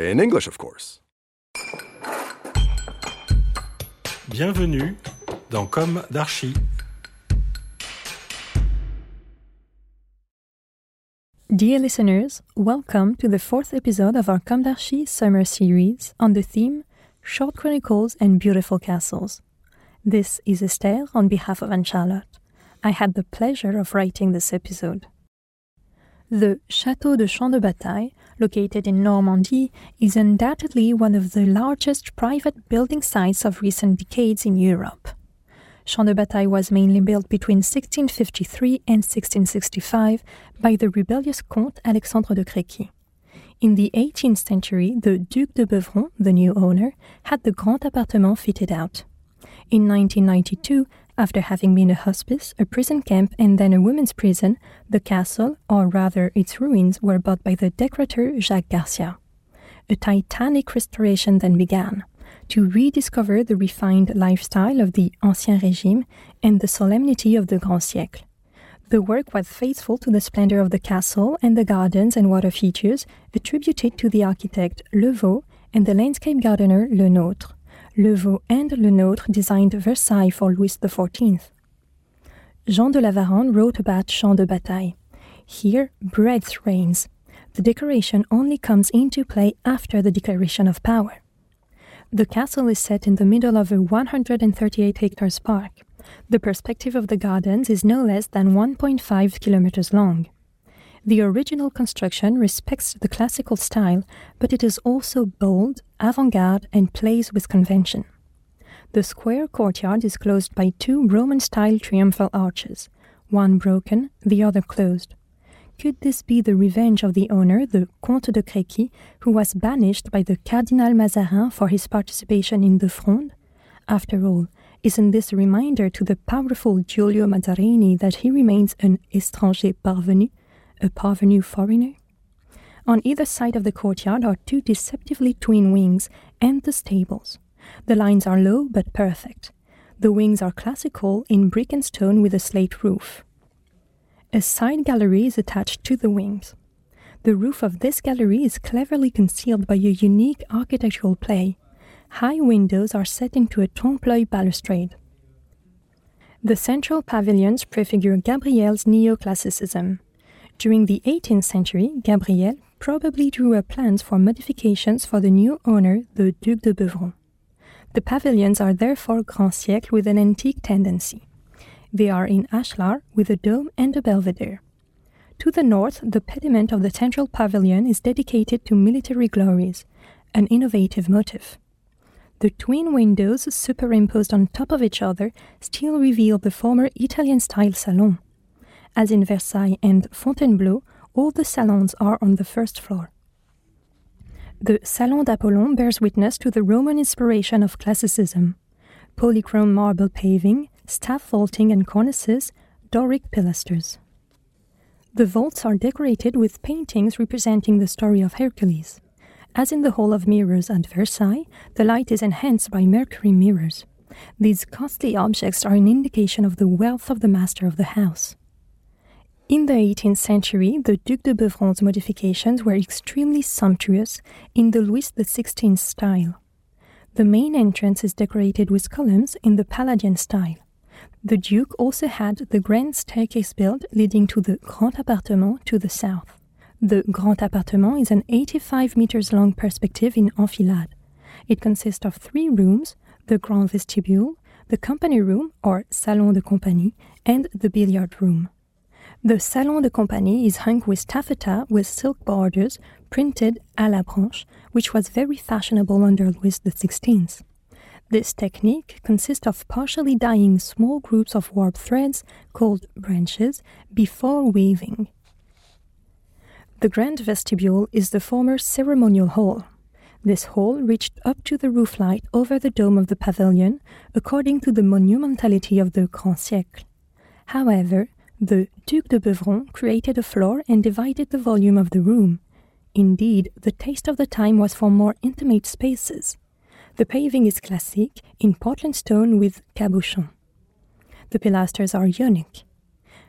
In English, of course. Bienvenue dans Comme d'Archi. Dear listeners, welcome to the fourth episode of our Comme d'Archi summer series on the theme Short Chronicles and Beautiful Castles. This is Esther on behalf of Anne Charlotte. I had the pleasure of writing this episode. The Château de Champ de Bataille, located in Normandy, is undoubtedly one of the largest private building sites of recent decades in Europe. Champ de Bataille was mainly built between 1653 and 1665 by the rebellious Comte Alexandre de Créqui. In the 18th century, the Duc de Beuvron, the new owner, had the Grand Appartement fitted out. In 1992, after having been a hospice, a prison camp, and then a women's prison, the castle, or rather its ruins, were bought by the decorator Jacques Garcia. A titanic restoration then began to rediscover the refined lifestyle of the Ancien Régime and the solemnity of the Grand Siècle. The work was faithful to the splendor of the castle and the gardens and water features attributed to the architect Le Vau and the landscape gardener Le Nôtre. Le Vau and Le Nôtre designed Versailles for Louis XIV. Jean de La Varende wrote about Champ de Bataille. Here, breadth reigns. The decoration only comes into play after the declaration of power. The castle is set in the middle of a 138 hectares park. The perspective of the gardens is no less than 1.5 kilometers long. The original construction respects the classical style, but it is also bold, avant garde, and plays with convention. The square courtyard is closed by two Roman style triumphal arches, one broken, the other closed. Could this be the revenge of the owner, the Comte de Créqui, who was banished by the Cardinal Mazarin for his participation in the Fronde? After all, isn't this a reminder to the powerful Giulio Mazarini that he remains an étranger parvenu, a parvenu foreigner? On either side of the courtyard are two deceptively twin wings and the stables. The lines are low but perfect. The wings are classical in brick and stone with a slate roof. A side gallery is attached to the wings. The roof of this gallery is cleverly concealed by a unique architectural play. High windows are set into a trompe l'oeil balustrade. The central pavilions prefigure Gabriel's neoclassicism. During the 18th century, Gabriel probably drew up plans for modifications for the new owner, the Duc de Beuvron. The pavilions are therefore Grand Siècle with an antique tendency. They are in ashlar with a dome and a belvedere. To the north, the pediment of the central pavilion is dedicated to military glories, an innovative motif. The twin windows superimposed on top of each other still reveal the former Italian style salon. As in Versailles and Fontainebleau, all the salons are on the first floor. The Salon d'Apollon bears witness to the Roman inspiration of classicism. Polychrome marble paving, staff vaulting and cornices, Doric pilasters. The vaults are decorated with paintings representing the story of Hercules. As in the Hall of Mirrors at Versailles, the light is enhanced by mercury mirrors. These costly objects are an indication of the wealth of the master of the house. In the 18th century, the Duc de Beuvron's modifications were extremely sumptuous in the Louis XVI style. The main entrance is decorated with columns in the Palladian style. The Duke also had the grand staircase built leading to the Grand Appartement to the south. The Grand Appartement is an 85 meters long perspective in enfilade. It consists of three rooms the Grand Vestibule, the company room or Salon de Compagnie, and the billiard room. The Salon de Compagnie is hung with taffeta with silk borders printed à la branche, which was very fashionable under Louis XVI. This technique consists of partially dyeing small groups of warp threads, called branches, before weaving. The grand vestibule is the former ceremonial hall. This hall reached up to the roof light over the dome of the pavilion, according to the monumentality of the Grand Siècle. However, the Duc de Beuvron created a floor and divided the volume of the room. Indeed, the taste of the time was for more intimate spaces. The paving is classic, in Portland stone with cabochon. The pilasters are unique.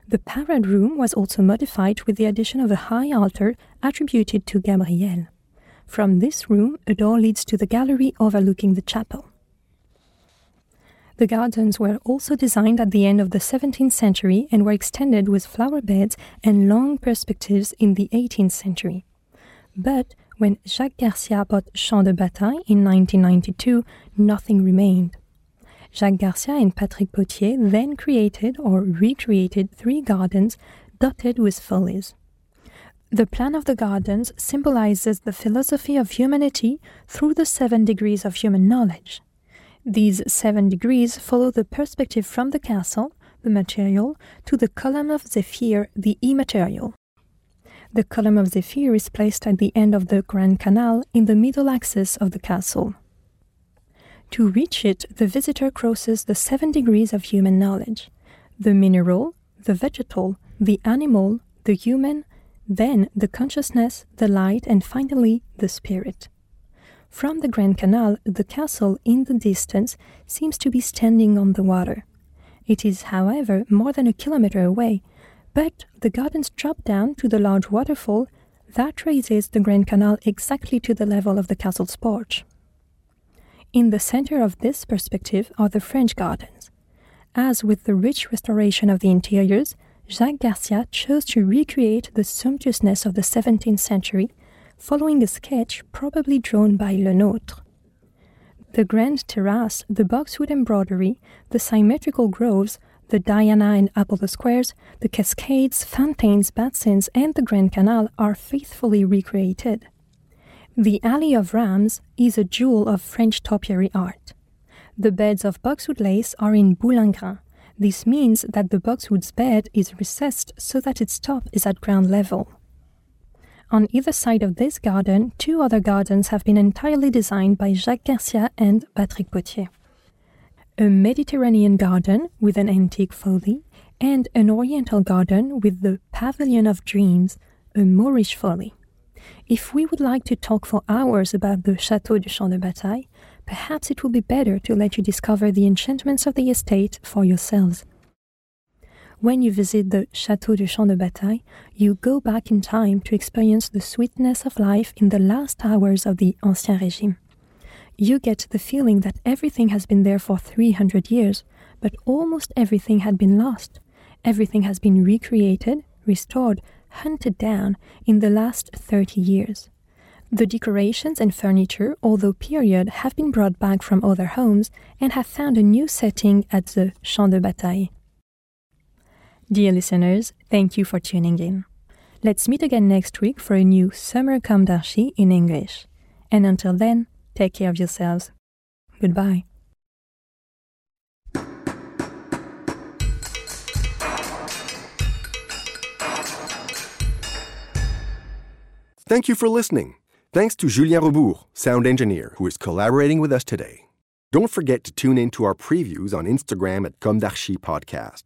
The parade room was also modified with the addition of a high altar attributed to Gabriel. From this room, a door leads to the gallery overlooking the chapel. The gardens were also designed at the end of the 17th century and were extended with flower beds and long perspectives in the 18th century. But when Jacques Garcia bought Champ de Bataille in 1992, nothing remained. Jacques Garcia and Patrick Potier then created or recreated three gardens dotted with follies. The plan of the gardens symbolizes the philosophy of humanity through the seven degrees of human knowledge. These seven degrees follow the perspective from the castle, the material, to the column of Zephyr, the immaterial. The column of Zephyr is placed at the end of the Grand Canal in the middle axis of the castle. To reach it, the visitor crosses the seven degrees of human knowledge the mineral, the vegetal, the animal, the human, then the consciousness, the light, and finally the spirit. From the Grand Canal, the castle in the distance seems to be standing on the water. It is, however, more than a kilometer away, but the gardens drop down to the large waterfall that raises the Grand Canal exactly to the level of the castle's porch. In the center of this perspective are the French gardens. As with the rich restoration of the interiors, Jacques Garcia chose to recreate the sumptuousness of the 17th century following a sketch probably drawn by Le Nôtre. The grand terrace, the boxwood embroidery, the symmetrical groves, the Diana and Apollo squares, the cascades, fountains, basins, and the Grand Canal are faithfully recreated. The Alley of Rams is a jewel of French topiary art. The beds of boxwood lace are in boulingrin. This means that the boxwood's bed is recessed so that its top is at ground level. On either side of this garden, two other gardens have been entirely designed by Jacques Garcia and Patrick Potier. A Mediterranean garden with an antique folly, and an Oriental garden with the Pavilion of Dreams, a Moorish folly. If we would like to talk for hours about the Chateau du Champ de Bataille, perhaps it will be better to let you discover the enchantments of the estate for yourselves. When you visit the Château du Champ de Bataille, you go back in time to experience the sweetness of life in the last hours of the Ancien Régime. You get the feeling that everything has been there for 300 years, but almost everything had been lost. Everything has been recreated, restored, hunted down in the last 30 years. The decorations and furniture, although period, have been brought back from other homes and have found a new setting at the Champ de Bataille. Dear listeners, thank you for tuning in. Let's meet again next week for a new Summer Comme d'Archi in English. And until then, take care of yourselves. Goodbye. Thank you for listening. Thanks to Julien Rebours, sound engineer, who is collaborating with us today. Don't forget to tune in to our previews on Instagram at Comme Podcast.